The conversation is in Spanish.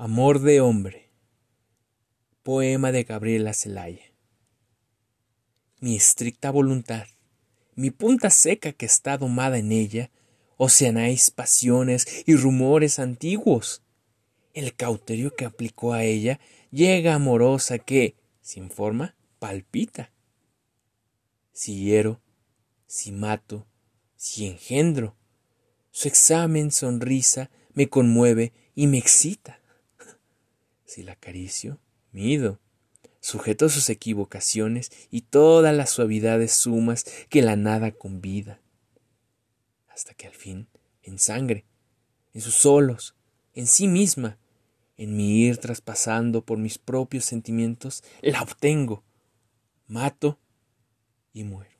Amor de hombre. Poema de Gabriela Celaya. Mi estricta voluntad, mi punta seca que está domada en ella, oceanáis pasiones y rumores antiguos. El cauterio que aplicó a ella llega amorosa que, sin forma, palpita. Si hiero, si mato, si engendro, su examen sonrisa me conmueve y me excita. Si la acaricio, mido, sujeto sus equivocaciones y todas las suavidades sumas que la nada convida, hasta que al fin, en sangre, en sus solos, en sí misma, en mi ir traspasando por mis propios sentimientos, la obtengo, mato y muero.